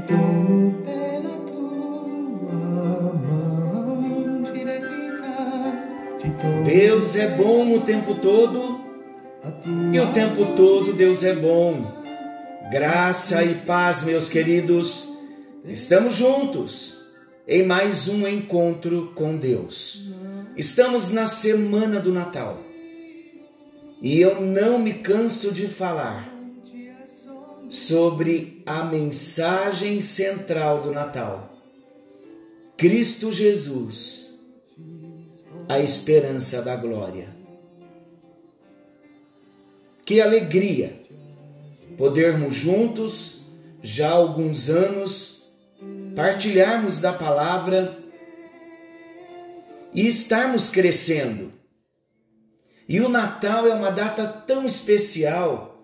te tua mão direita. Deus é bom o tempo todo e o tempo todo Deus é bom. Graça e paz, meus queridos. Estamos juntos em mais um encontro com Deus. Estamos na semana do Natal. E eu não me canso de falar sobre a mensagem central do Natal. Cristo Jesus, a esperança da glória. Que alegria podermos juntos, já há alguns anos, partilharmos da palavra e estarmos crescendo. E o Natal é uma data tão especial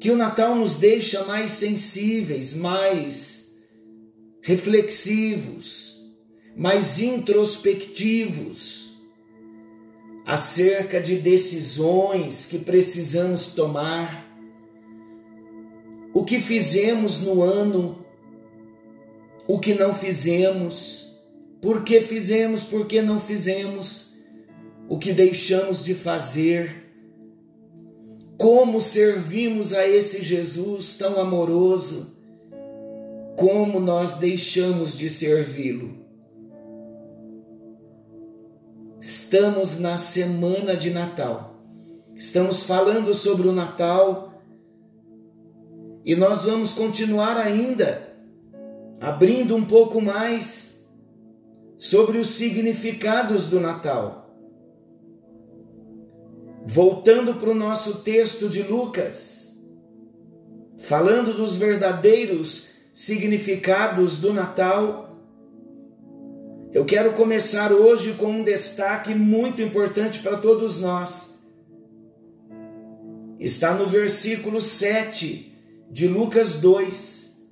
que o Natal nos deixa mais sensíveis, mais reflexivos, mais introspectivos acerca de decisões que precisamos tomar, o que fizemos no ano, o que não fizemos, por que fizemos, por que não fizemos, o que deixamos de fazer, como servimos a esse Jesus tão amoroso, como nós deixamos de servi-lo. Estamos na semana de Natal. Estamos falando sobre o Natal e nós vamos continuar ainda abrindo um pouco mais sobre os significados do Natal. Voltando para o nosso texto de Lucas, falando dos verdadeiros significados do Natal, eu quero começar hoje com um destaque muito importante para todos nós. Está no versículo 7 de Lucas 2.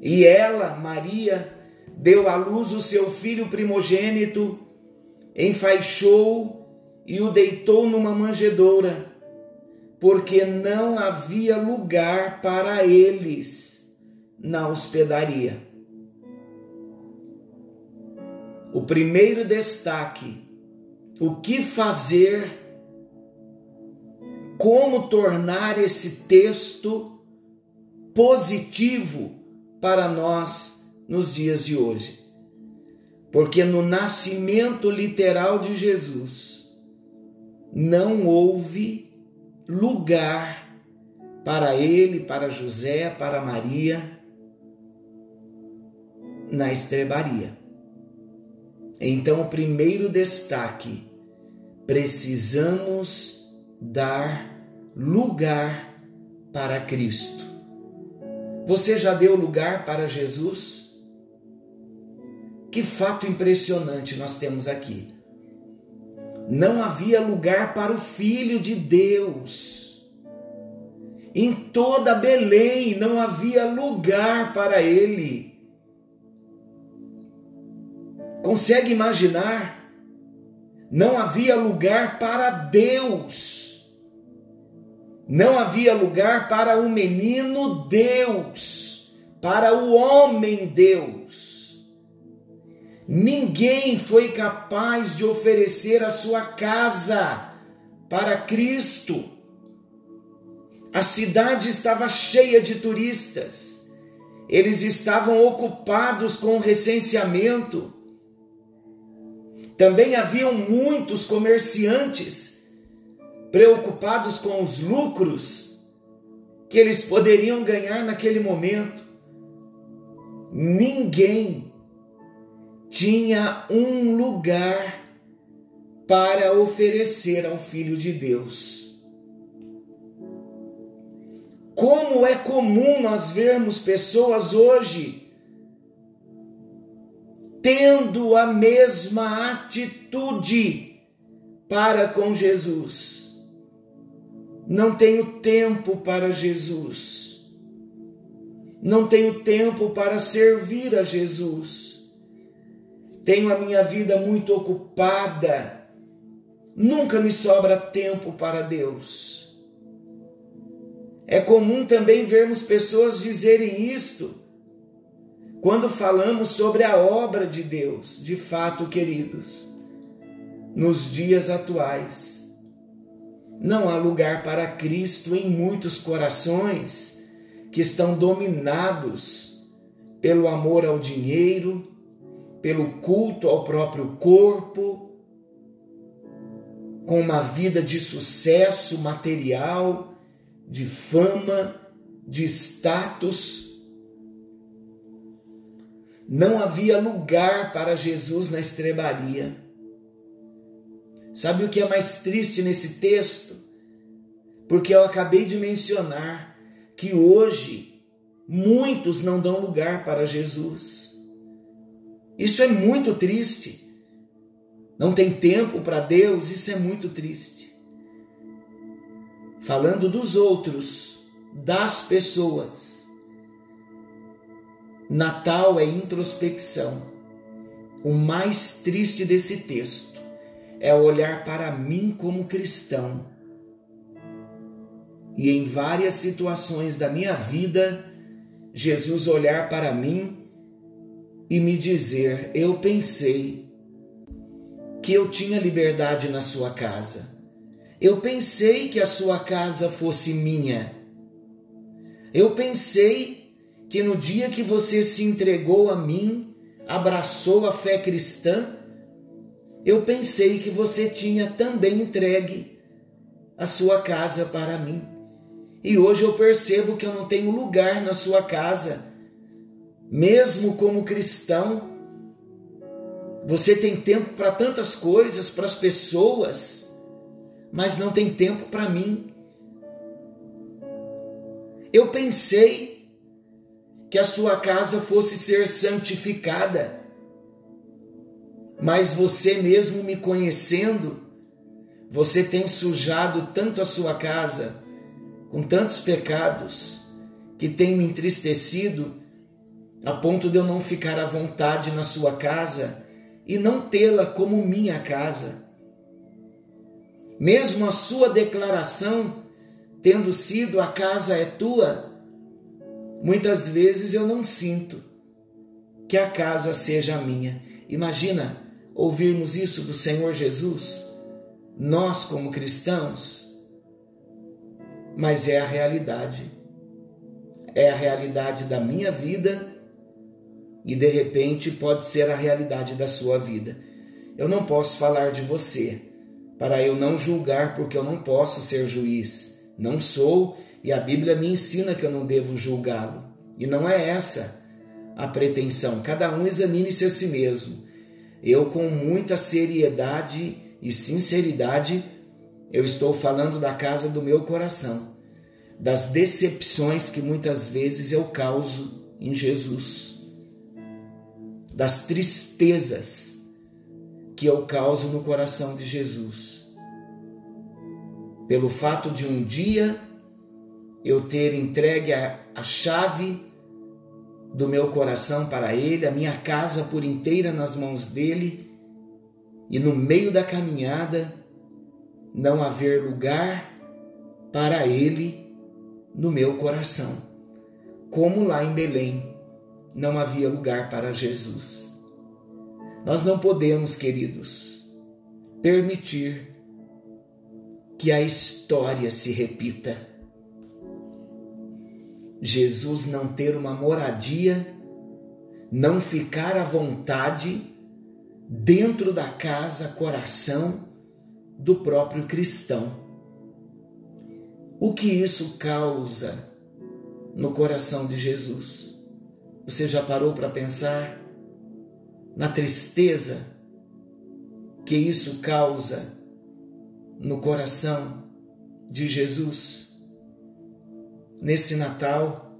E ela, Maria, deu à luz o seu filho primogênito, enfaixou e o deitou numa manjedoura, porque não havia lugar para eles na hospedaria. O primeiro destaque: o que fazer, como tornar esse texto positivo para nós nos dias de hoje. Porque no nascimento literal de Jesus não houve lugar para ele, para José, para Maria na estrebaria. Então, o primeiro destaque: precisamos dar lugar para Cristo. Você já deu lugar para Jesus? Que fato impressionante nós temos aqui. Não havia lugar para o Filho de Deus. Em toda Belém não havia lugar para ele. Consegue imaginar? Não havia lugar para Deus. Não havia lugar para o menino Deus, para o homem Deus. Ninguém foi capaz de oferecer a sua casa para Cristo. A cidade estava cheia de turistas. Eles estavam ocupados com o recenseamento também haviam muitos comerciantes preocupados com os lucros que eles poderiam ganhar naquele momento. Ninguém tinha um lugar para oferecer ao Filho de Deus. Como é comum nós vermos pessoas hoje tendo a mesma atitude para com Jesus. Não tenho tempo para Jesus. Não tenho tempo para servir a Jesus. Tenho a minha vida muito ocupada. Nunca me sobra tempo para Deus. É comum também vermos pessoas dizerem isto quando falamos sobre a obra de Deus, de fato, queridos, nos dias atuais. Não há lugar para Cristo em muitos corações que estão dominados pelo amor ao dinheiro, pelo culto ao próprio corpo, com uma vida de sucesso material, de fama, de status. Não havia lugar para Jesus na estrebaria. Sabe o que é mais triste nesse texto? Porque eu acabei de mencionar que hoje muitos não dão lugar para Jesus. Isso é muito triste. Não tem tempo para Deus, isso é muito triste. Falando dos outros, das pessoas. Natal é introspecção. O mais triste desse texto é olhar para mim como cristão. E em várias situações da minha vida, Jesus olhar para mim e me dizer: Eu pensei que eu tinha liberdade na sua casa. Eu pensei que a sua casa fosse minha. Eu pensei que no dia que você se entregou a mim, abraçou a fé cristã, eu pensei que você tinha também entregue a sua casa para mim. E hoje eu percebo que eu não tenho lugar na sua casa. Mesmo como cristão, você tem tempo para tantas coisas, para as pessoas, mas não tem tempo para mim. Eu pensei que a sua casa fosse ser santificada mas você mesmo me conhecendo, você tem sujado tanto a sua casa com tantos pecados que tem me entristecido a ponto de eu não ficar à vontade na sua casa e não tê-la como minha casa. Mesmo a sua declaração tendo sido a casa é tua, muitas vezes eu não sinto que a casa seja minha. Imagina ouvirmos isso do Senhor Jesus, nós como cristãos, mas é a realidade. É a realidade da minha vida e de repente pode ser a realidade da sua vida. Eu não posso falar de você para eu não julgar, porque eu não posso ser juiz. Não sou e a Bíblia me ensina que eu não devo julgá-lo. E não é essa a pretensão. Cada um examine-se a si mesmo eu com muita seriedade e sinceridade, eu estou falando da casa do meu coração, das decepções que muitas vezes eu causo em Jesus, das tristezas que eu causo no coração de Jesus, pelo fato de um dia eu ter entregue a, a chave do meu coração para Ele, a minha casa por inteira nas mãos dele, e no meio da caminhada não haver lugar para Ele no meu coração, como lá em Belém não havia lugar para Jesus. Nós não podemos, queridos, permitir que a história se repita Jesus não ter uma moradia, não ficar à vontade dentro da casa, coração do próprio cristão. O que isso causa no coração de Jesus? Você já parou para pensar na tristeza que isso causa no coração de Jesus? Nesse Natal,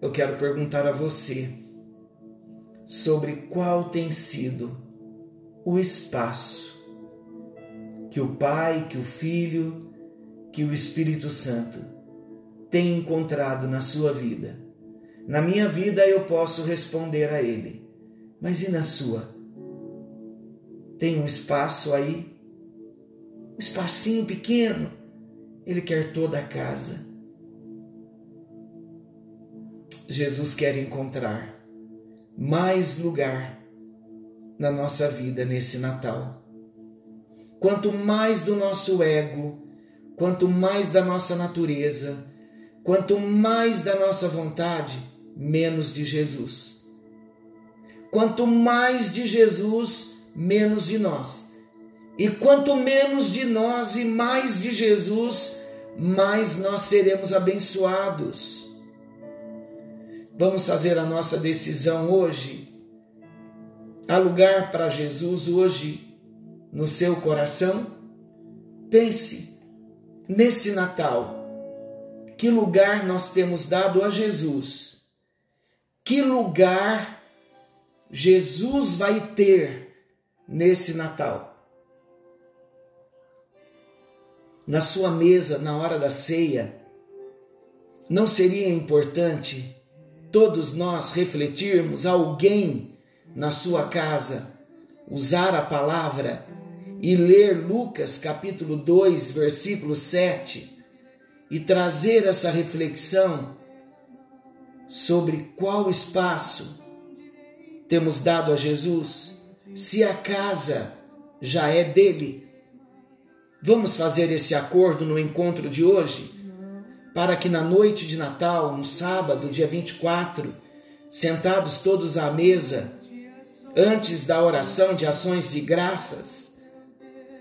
eu quero perguntar a você sobre qual tem sido o espaço que o Pai, que o Filho, que o Espírito Santo tem encontrado na sua vida. Na minha vida eu posso responder a Ele, mas e na sua? Tem um espaço aí? Um espacinho pequeno? Ele quer toda a casa Jesus quer encontrar mais lugar na nossa vida nesse Natal. Quanto mais do nosso ego, quanto mais da nossa natureza, quanto mais da nossa vontade, menos de Jesus. Quanto mais de Jesus, menos de nós. E quanto menos de nós e mais de Jesus, mais nós seremos abençoados. Vamos fazer a nossa decisão hoje? Há lugar para Jesus hoje no seu coração? Pense nesse Natal. Que lugar nós temos dado a Jesus? Que lugar Jesus vai ter nesse Natal? Na sua mesa, na hora da ceia, não seria importante todos nós refletirmos alguém na sua casa usar a palavra e ler Lucas capítulo 2, versículo 7 e trazer essa reflexão sobre qual espaço temos dado a Jesus, se a casa já é dele. Vamos fazer esse acordo no encontro de hoje? para que na noite de Natal, no sábado, dia 24, sentados todos à mesa, antes da oração de ações de graças,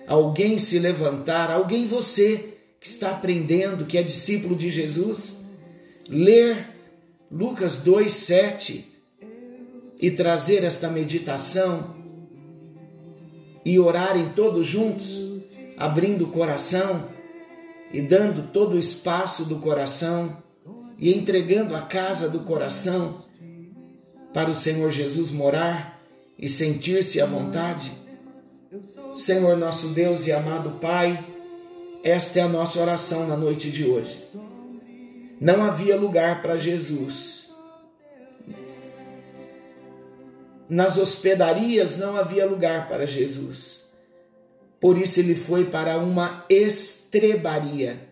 alguém se levantar, alguém você que está aprendendo, que é discípulo de Jesus, ler Lucas 2, 7 e trazer esta meditação e orarem todos juntos, abrindo o coração e dando todo o espaço do coração e entregando a casa do coração para o Senhor Jesus morar e sentir-se à vontade? Senhor nosso Deus e amado Pai, esta é a nossa oração na noite de hoje. Não havia lugar para Jesus. Nas hospedarias não havia lugar para Jesus. Por isso ele foi para uma estrebaria,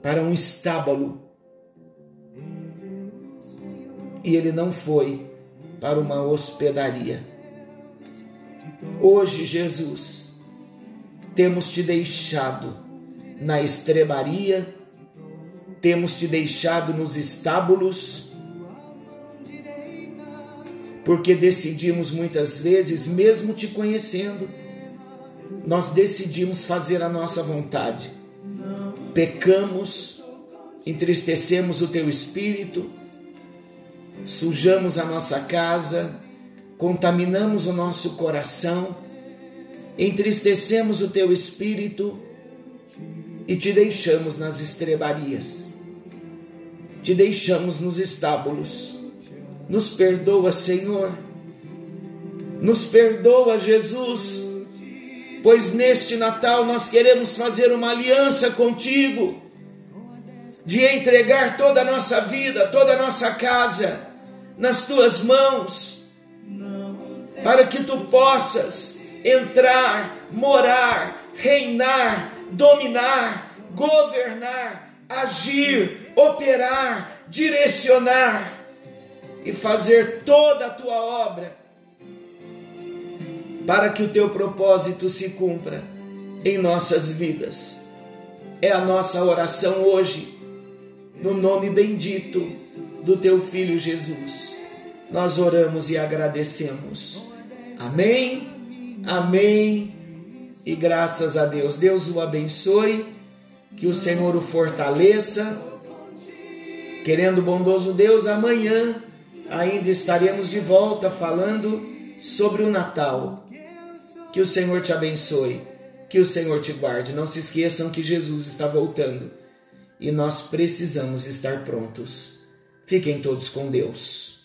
para um estábulo. E ele não foi para uma hospedaria. Hoje, Jesus, temos te deixado na estrebaria, temos te deixado nos estábulos, porque decidimos muitas vezes, mesmo te conhecendo, nós decidimos fazer a nossa vontade. Pecamos, entristecemos o teu espírito, sujamos a nossa casa, contaminamos o nosso coração, entristecemos o teu espírito e te deixamos nas estrebarias, te deixamos nos estábulos. Nos perdoa, Senhor. Nos perdoa, Jesus pois neste Natal nós queremos fazer uma aliança contigo, de entregar toda a nossa vida, toda a nossa casa nas tuas mãos, para que tu possas entrar, morar, reinar, dominar, governar, agir, operar, direcionar e fazer toda a tua obra para que o teu propósito se cumpra em nossas vidas. É a nossa oração hoje, no nome bendito do teu filho Jesus. Nós oramos e agradecemos. Amém, amém e graças a Deus. Deus o abençoe, que o Senhor o fortaleça. Querendo bondoso Deus, amanhã ainda estaremos de volta falando sobre o Natal. Que o Senhor te abençoe, que o Senhor te guarde. Não se esqueçam que Jesus está voltando e nós precisamos estar prontos. Fiquem todos com Deus.